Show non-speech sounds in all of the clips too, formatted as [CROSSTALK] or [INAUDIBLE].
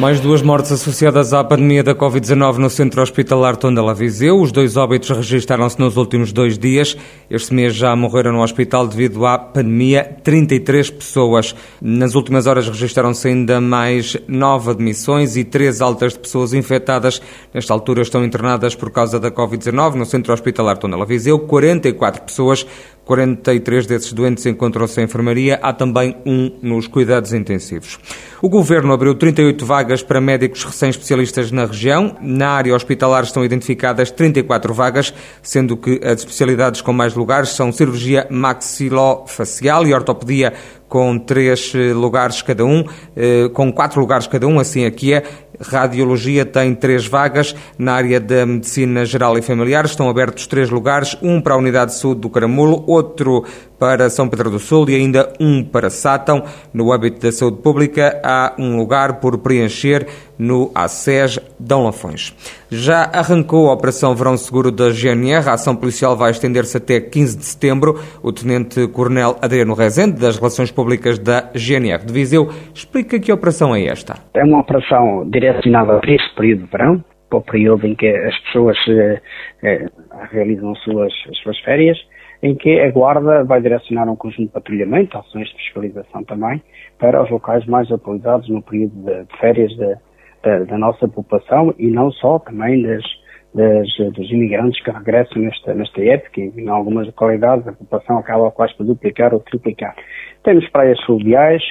Mais duas mortes associadas à pandemia da Covid-19 no centro hospitalar Tondela Viseu. Os dois óbitos registaram-se nos últimos dois dias. Este mês já morreram no hospital devido à pandemia 33 pessoas. Nas últimas horas registaram-se ainda mais nove admissões e três altas de pessoas infectadas. Nesta altura estão internadas por causa da Covid-19 no centro hospitalar Tondela Viseu. 44 pessoas 43 desses doentes encontram-se em enfermaria, há também um nos cuidados intensivos. O Governo abriu 38 vagas para médicos recém-especialistas na região. Na área hospitalar estão identificadas 34 vagas, sendo que as especialidades com mais lugares são cirurgia maxilofacial e ortopedia com três eh, lugares cada um, eh, com quatro lugares cada um, assim aqui é. Radiologia tem três vagas. Na área da Medicina Geral e Familiar estão abertos três lugares, um para a Unidade de Saúde do Caramulo, outro para São Pedro do Sul e ainda um para Sátão. No âmbito da saúde pública, há um lugar por preencher no ACES Dão Lafões. Já arrancou a Operação Verão Seguro da GNR. A ação policial vai estender-se até 15 de setembro. O Tenente-Coronel Adriano Rezende, das Relações Públicas da GNR de Viseu, explica que operação é esta. É uma operação direcionada para este período de verão, para o período em que as pessoas eh, eh, realizam as suas, as suas férias em que a Guarda vai direcionar um conjunto de patrulhamento, ações de fiscalização também, para os locais mais atualizados no período de, férias de, de, da nossa população e não só, também das, das, dos imigrantes que regressam nesta, nesta época e em algumas localidades a população acaba quase por duplicar ou triplicar. Temos praias fluviais,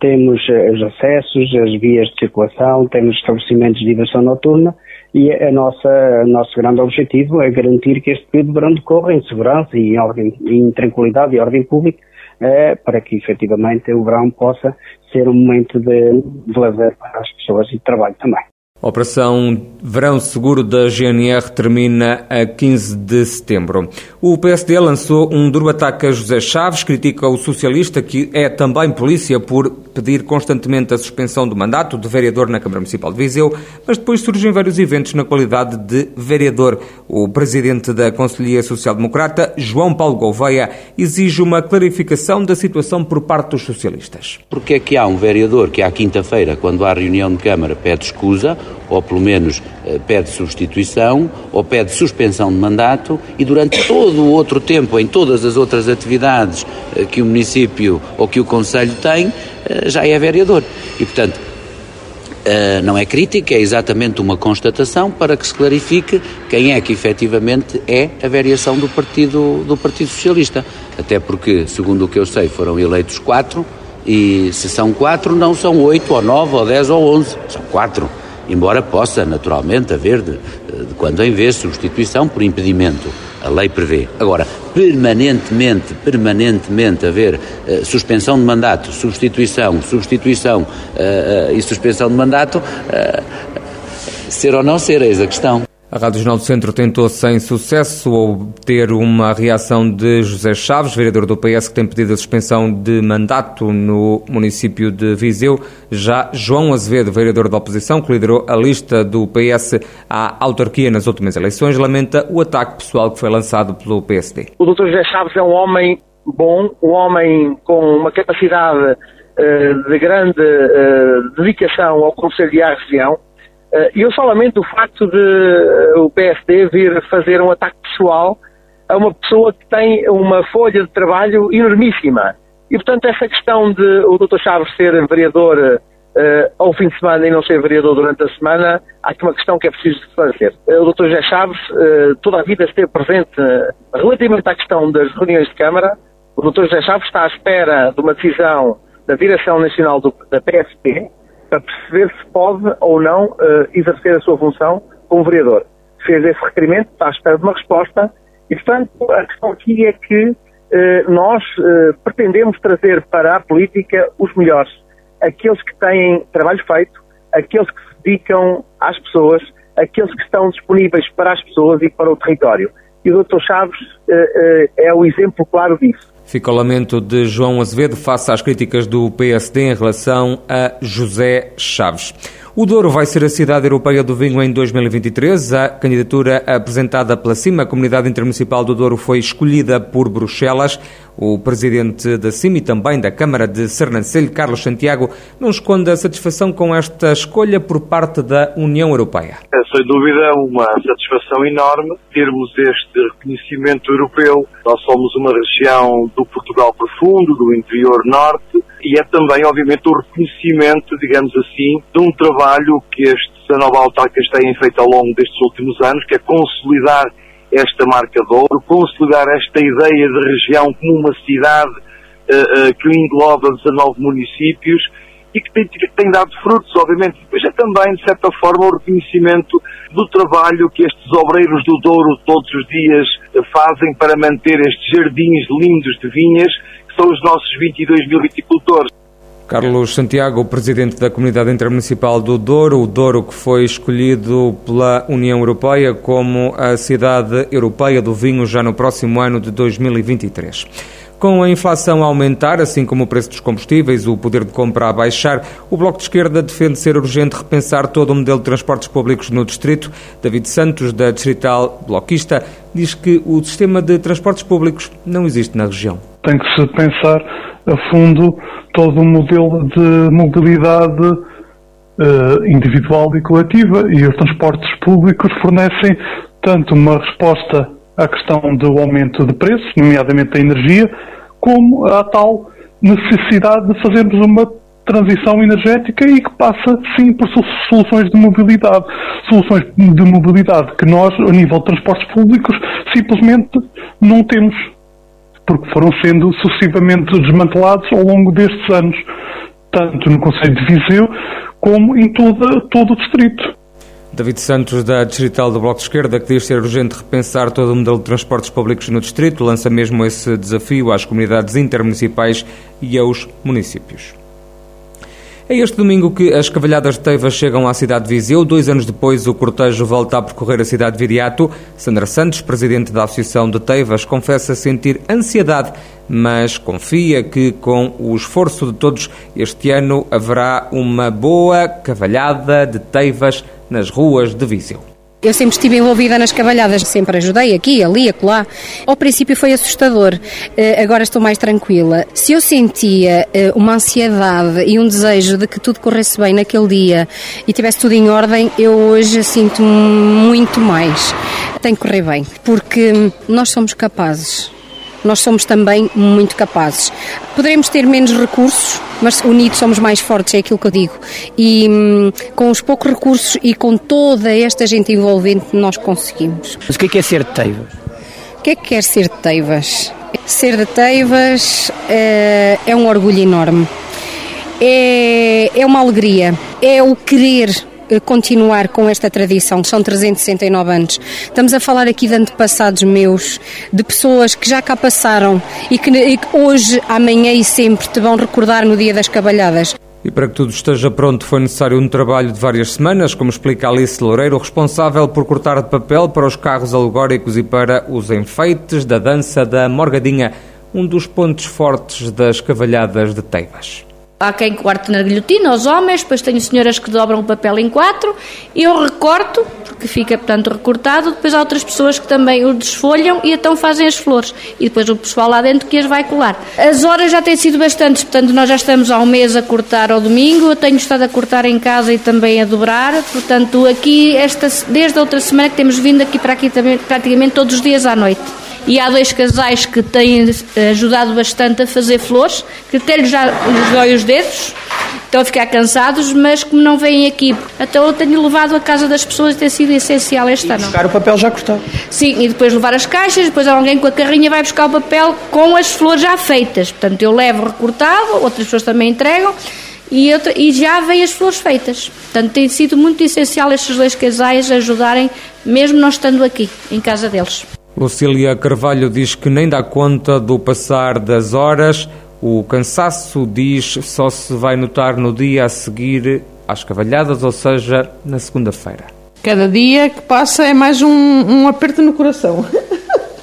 temos eh, os acessos, as vias de circulação, temos estabelecimentos de diversão noturna e a nossa, o nosso grande objetivo é garantir que este período de verão decorra em segurança e em, ordem, em tranquilidade e ordem pública, eh, para que efetivamente o verão possa ser um momento de, de lazer para as pessoas e de trabalho também. Operação Verão Seguro da GNR termina a 15 de setembro. O PSD lançou um duro ataque a José Chaves, critica o socialista, que é também polícia, por pedir constantemente a suspensão do mandato de vereador na Câmara Municipal de Viseu, mas depois surgem vários eventos na qualidade de vereador. O presidente da Conselhia Social Democrata, João Paulo Gouveia, exige uma clarificação da situação por parte dos socialistas. Porque é que há um vereador que à quinta-feira, quando há reunião de Câmara, pede escusa, ou pelo menos eh, pede substituição, ou pede suspensão de mandato, e durante todo o outro tempo, em todas as outras atividades eh, que o município ou que o Conselho tem, eh, já é vereador. E, portanto, não é crítica, é exatamente uma constatação para que se clarifique quem é que efetivamente é a variação do Partido, do partido Socialista. Até porque, segundo o que eu sei, foram eleitos quatro, e se são quatro, não são oito, ou nove, ou dez, ou onze, são quatro embora possa naturalmente haver de, de quando em vez substituição por impedimento. A lei prevê. Agora, permanentemente, permanentemente haver uh, suspensão de mandato, substituição, substituição uh, uh, e suspensão de mandato, ser ou não ser, eis a questão. A Rádio Jornal do Centro tentou sem sucesso obter uma reação de José Chaves, vereador do PS, que tem pedido a suspensão de mandato no município de Viseu. Já João Azevedo, vereador da oposição, que liderou a lista do PS à autarquia nas últimas eleições, lamenta o ataque pessoal que foi lançado pelo PSD. O Dr. José Chaves é um homem bom, um homem com uma capacidade uh, de grande uh, dedicação ao Conselho e à região eu só lamento o facto de eh, o PSD vir fazer um ataque pessoal a uma pessoa que tem uma folha de trabalho enormíssima. E, portanto, essa questão de o Dr. Chaves ser vereador uh, ao fim de semana e não ser vereador durante a semana, há aqui uma questão que é preciso. Uh, o Dr. José Chaves uh, toda a vida esteve presente relativamente à questão das reuniões de Câmara. O Dr. José Chaves está à espera de uma decisão da Direção Nacional do, da PSP, para perceber se pode ou não uh, exercer a sua função como vereador. Fez esse requerimento, está à espera de uma resposta e, portanto, a questão aqui é que uh, nós uh, pretendemos trazer para a política os melhores, aqueles que têm trabalho feito, aqueles que se dedicam às pessoas, aqueles que estão disponíveis para as pessoas e para o território. E o Dr. Chaves é o exemplo claro disso. Fica o lamento de João Azevedo face às críticas do PSD em relação a José Chaves. O Douro vai ser a cidade europeia do vinho em 2023. A candidatura apresentada pela CIMA, a Comunidade Intermunicipal do Douro, foi escolhida por Bruxelas. O presidente da CIMA e também da Câmara de Sernancelho, Carlos Santiago, não esconde a satisfação com esta escolha por parte da União Europeia. É, sem dúvida, uma satisfação enorme termos este reconhecimento europeu. Nós somos uma região do Portugal profundo, do interior norte, e é também, obviamente, o reconhecimento, digamos assim, de um trabalho que estes 19 autarcas têm feito ao longo destes últimos anos, que é consolidar esta marca de ouro, consolidar esta ideia de região como uma cidade uh, uh, que engloba 19 municípios e que tem, que tem, dado frutos, obviamente. Depois é também, de certa forma, o reconhecimento do trabalho que estes obreiros do Douro todos os dias eh, fazem para manter estes jardins lindos de vinhas, que são os nossos 22 mil viticultores. Carlos Santiago, presidente da Comunidade Intermunicipal do Douro, o Douro que foi escolhido pela União Europeia como a cidade europeia do vinho já no próximo ano de 2023. Com a inflação a aumentar, assim como o preço dos combustíveis, o poder de compra a baixar, o Bloco de Esquerda defende ser urgente repensar todo o modelo de transportes públicos no Distrito. David Santos, da Distrital Bloquista, diz que o sistema de transportes públicos não existe na região. Tem que se pensar a fundo todo o modelo de mobilidade uh, individual e coletiva e os transportes públicos fornecem tanto uma resposta à questão do aumento de preços, nomeadamente da energia, como à tal necessidade de fazermos uma transição energética e que passa sim por soluções de mobilidade. Soluções de mobilidade que nós, a nível de transportes públicos, simplesmente não temos, porque foram sendo sucessivamente desmantelados ao longo destes anos, tanto no Conselho de Viseu como em toda, todo o distrito. David Santos, da Distrital do Bloco de Esquerda, que diz ser urgente repensar todo o modelo de transportes públicos no Distrito, lança mesmo esse desafio às comunidades intermunicipais e aos municípios. É este domingo que as cavalhadas de Teiva chegam à cidade de Viseu. Dois anos depois, o cortejo volta a percorrer a cidade de Viriato. Sandra Santos, presidente da Associação de Teivas, confessa sentir ansiedade, mas confia que, com o esforço de todos, este ano haverá uma boa cavalhada de Teivas nas ruas de Viseu. Eu sempre estive envolvida nas cavalhadas, sempre ajudei aqui, ali, acolá. Ao princípio foi assustador, eh, agora estou mais tranquila. Se eu sentia eh, uma ansiedade e um desejo de que tudo corresse bem naquele dia e tivesse tudo em ordem, eu hoje sinto muito mais. Tem que correr bem, porque nós somos capazes nós somos também muito capazes. Poderemos ter menos recursos, mas unidos somos mais fortes, é aquilo que eu digo. E hum, com os poucos recursos e com toda esta gente envolvente, nós conseguimos. Mas o que é, que é ser de Teivas? O que é que quer ser de Teivas? Ser de Teivas é, é um orgulho enorme. É, é uma alegria. É o querer continuar com esta tradição. São 369 anos. Estamos a falar aqui de antepassados meus, de pessoas que já cá passaram e que, e que hoje, amanhã e sempre te vão recordar no dia das cabalhadas. E para que tudo esteja pronto foi necessário um trabalho de várias semanas, como explica Alice Loureiro, responsável por cortar de papel para os carros alegóricos e para os enfeites da dança da Morgadinha, um dos pontos fortes das cavalhadas de Teivas. Há quem corte na guilhotina, os homens, depois tenho senhoras que dobram o papel em quatro, eu recorto, porque fica, portanto, recortado, depois há outras pessoas que também o desfolham e então fazem as flores, e depois o pessoal lá dentro que as vai colar. As horas já têm sido bastantes, portanto, nós já estamos há um mês a cortar ao domingo, eu tenho estado a cortar em casa e também a dobrar, portanto, aqui, esta, desde a outra semana que temos vindo aqui para aqui também, praticamente todos os dias à noite e há dois casais que têm ajudado bastante a fazer flores, que até lhes já lhes dói os dedos, estão a ficar cansados, mas como não vêm aqui, então eu tenho levado a casa das pessoas e tem sido essencial este e ano. buscar o papel já cortado. Sim, e depois levar as caixas, depois alguém com a carrinha vai buscar o papel com as flores já feitas. Portanto, eu levo recortado, outras pessoas também entregam. E, outra, e já vêm as flores feitas. Portanto, tem sido muito essencial estes dois casais ajudarem, mesmo nós estando aqui, em casa deles. Lucília Carvalho diz que nem dá conta do passar das horas. O cansaço, diz, só se vai notar no dia a seguir às cavalhadas, ou seja, na segunda-feira. Cada dia que passa é mais um, um aperto no coração. [LAUGHS]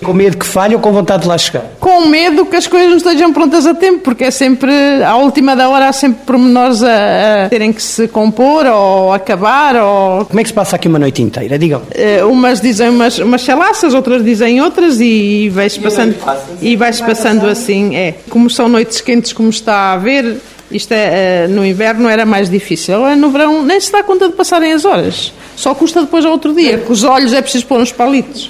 Com medo que falhe ou com vontade de lá chegar? Com medo que as coisas não estejam prontas a tempo, porque é sempre, à última da hora, há sempre pormenores a, a terem que se compor ou acabar. Ou... Como é que se passa aqui uma noite inteira? Digam. Uh, umas dizem umas, umas chalaças, outras dizem outras e, e vai-se passando, e vai passando assim. É. Como são noites quentes, como está a ver, isto é, no inverno era mais difícil. No verão nem se dá conta de passarem as horas. Só custa depois ao outro dia, com os olhos é preciso pôr uns palitos.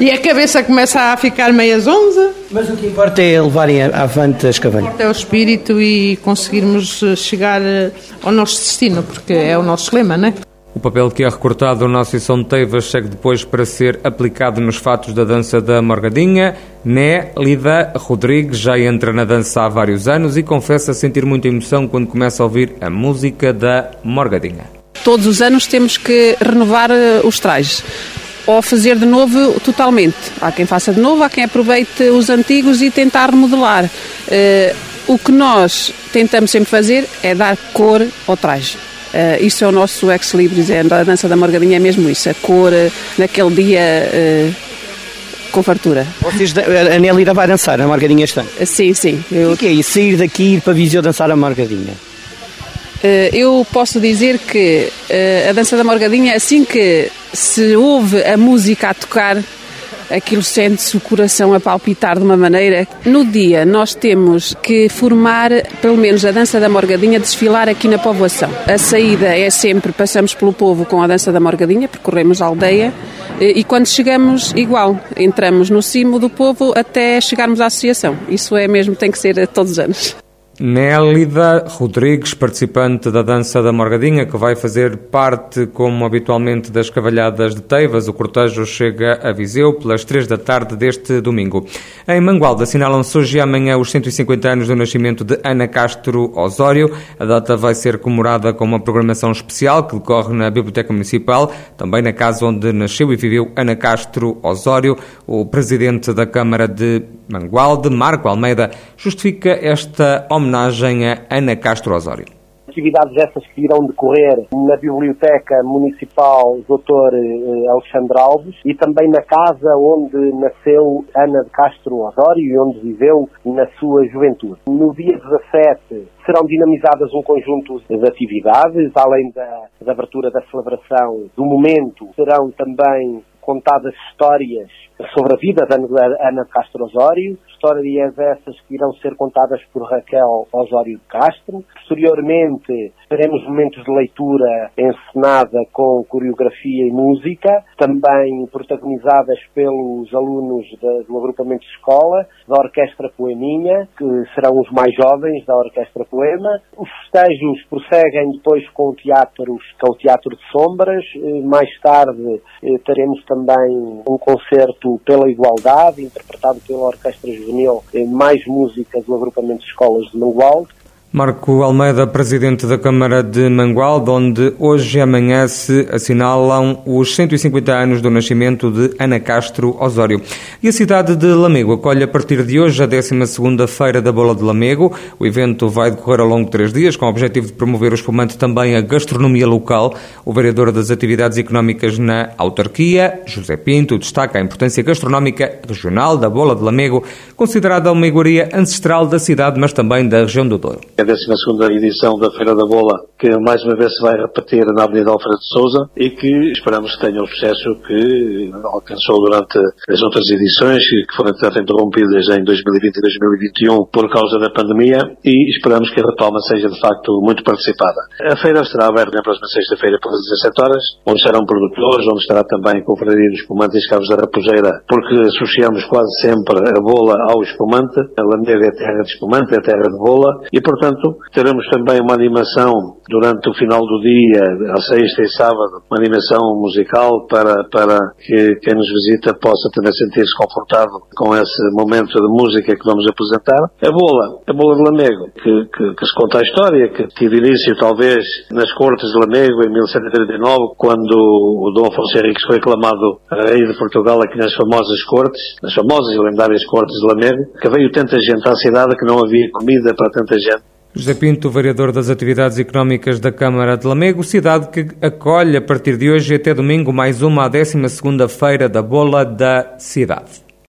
E a cabeça começa a ficar meias onze. Mas o que importa é levarem avante as cavanhas. O que importa é o espírito e conseguirmos chegar eh, ao nosso destino, porque é o nosso lema, não é? O papel que é recortado na Associação de Teivas segue depois para ser aplicado nos fatos da dança da Morgadinha. Né Lida Rodrigues já entra na dança há vários anos e confessa sentir muita emoção quando começa a ouvir a música da Morgadinha. Todos os anos temos que renovar eh, os trajes ou fazer de novo totalmente. Há quem faça de novo, há quem aproveite os antigos e tentar remodelar. Uh, o que nós tentamos sempre fazer é dar cor ao traje. Uh, isso é o nosso ex-libris, é a dança da Morgadinha, é mesmo isso, a cor uh, naquele dia com fartura. Vocês, a Nélida vai dançar a Morgadinha este ano? Sim, sim. Eu... O que é isso? Sair daqui e ir para Viseu dançar a Morgadinha? Eu posso dizer que a dança da Morgadinha, assim que se ouve a música a tocar, aquilo sente-se o coração a palpitar de uma maneira. No dia nós temos que formar, pelo menos a dança da morgadinha, desfilar aqui na povoação. A saída é sempre, passamos pelo povo com a dança da morgadinha, percorremos a aldeia e quando chegamos, igual, entramos no cimo do povo até chegarmos à associação. Isso é mesmo, tem que ser todos os anos. Nélida Rodrigues, participante da Dança da Morgadinha, que vai fazer parte, como habitualmente, das Cavalhadas de Teivas. O cortejo chega a Viseu pelas três da tarde deste domingo. Em Mangualde assinalam-se hoje e amanhã os 150 anos do nascimento de Ana Castro Osório. A data vai ser comemorada com uma programação especial que decorre na Biblioteca Municipal, também na casa onde nasceu e viveu Ana Castro Osório. O presidente da Câmara de Mangualde, Marco Almeida, justifica esta homenagem a Ana Castro Osório. Atividades essas que irão decorrer na Biblioteca Municipal Dr. Eh, Alexandre Alves e também na casa onde nasceu Ana de Castro Osório e onde viveu na sua juventude. No dia 17 serão dinamizadas um conjunto de atividades, além da, da abertura da celebração do momento, serão também contadas histórias sobre a vida da Ana Castro Osório, histórias essas que irão ser contadas por Raquel Osório de Castro. Posteriormente, teremos momentos de leitura encenada com coreografia e música, também protagonizadas pelos alunos do agrupamento de escola, da Orquestra Poeminha, que serão os mais jovens da Orquestra Poema. Os festejos prosseguem depois com o teatro, com o teatro de Sombras. Mais tarde eh, teremos também um concerto pela igualdade, interpretado pela Orquestra Juvenil, mais música do agrupamento de escolas de Mangualde. Marco Almeida, presidente da Câmara de Mangualde, onde hoje e amanhã se assinalam os 150 anos do nascimento de Ana Castro Osório. E a cidade de Lamego acolhe a partir de hoje a 12ª Feira da Bola de Lamego. O evento vai decorrer ao longo de três dias, com o objetivo de promover o espumante também a gastronomia local. O vereador das Atividades Económicas na autarquia, José Pinto, destaca a importância gastronómica regional da Bola de Lamego, considerada uma iguaria ancestral da cidade, mas também da região do Douro a 12 edição da Feira da Bola, que mais uma vez se vai repetir na Avenida Alfredo Souza e que esperamos que tenha o sucesso que alcançou durante as outras edições, que foram interrompidas em 2020 e 2021 por causa da pandemia e esperamos que a retoma seja de facto muito participada. A feira estará aberta na próxima sexta-feira pelas 17 horas, onde estarão produtores, onde estará também Confraria dos Espumantes Cabos da Raposeira, porque associamos quase sempre a bola ao espumante. A Lamega é terra de espumante, é terra de bola e, portanto, Teremos também uma animação durante o final do dia, à sexta e sábado, uma animação musical para, para que quem nos visita possa também sentir-se confortável com esse momento de música que vamos apresentar. A bola, a bola de Lamego, que, que, que se conta a história, que teve início talvez nas cortes de Lamego em 1739, quando o Dom Afonso Henriques foi aclamado rei de Portugal aqui nas famosas cortes, nas famosas e lendárias cortes de Lamego, que veio tanta gente à cidade que não havia comida para tanta gente José Pinto, vereador das Atividades Económicas da Câmara de Lamego, cidade que acolhe a partir de hoje até domingo mais uma a 12 Feira da Bola da Cidade.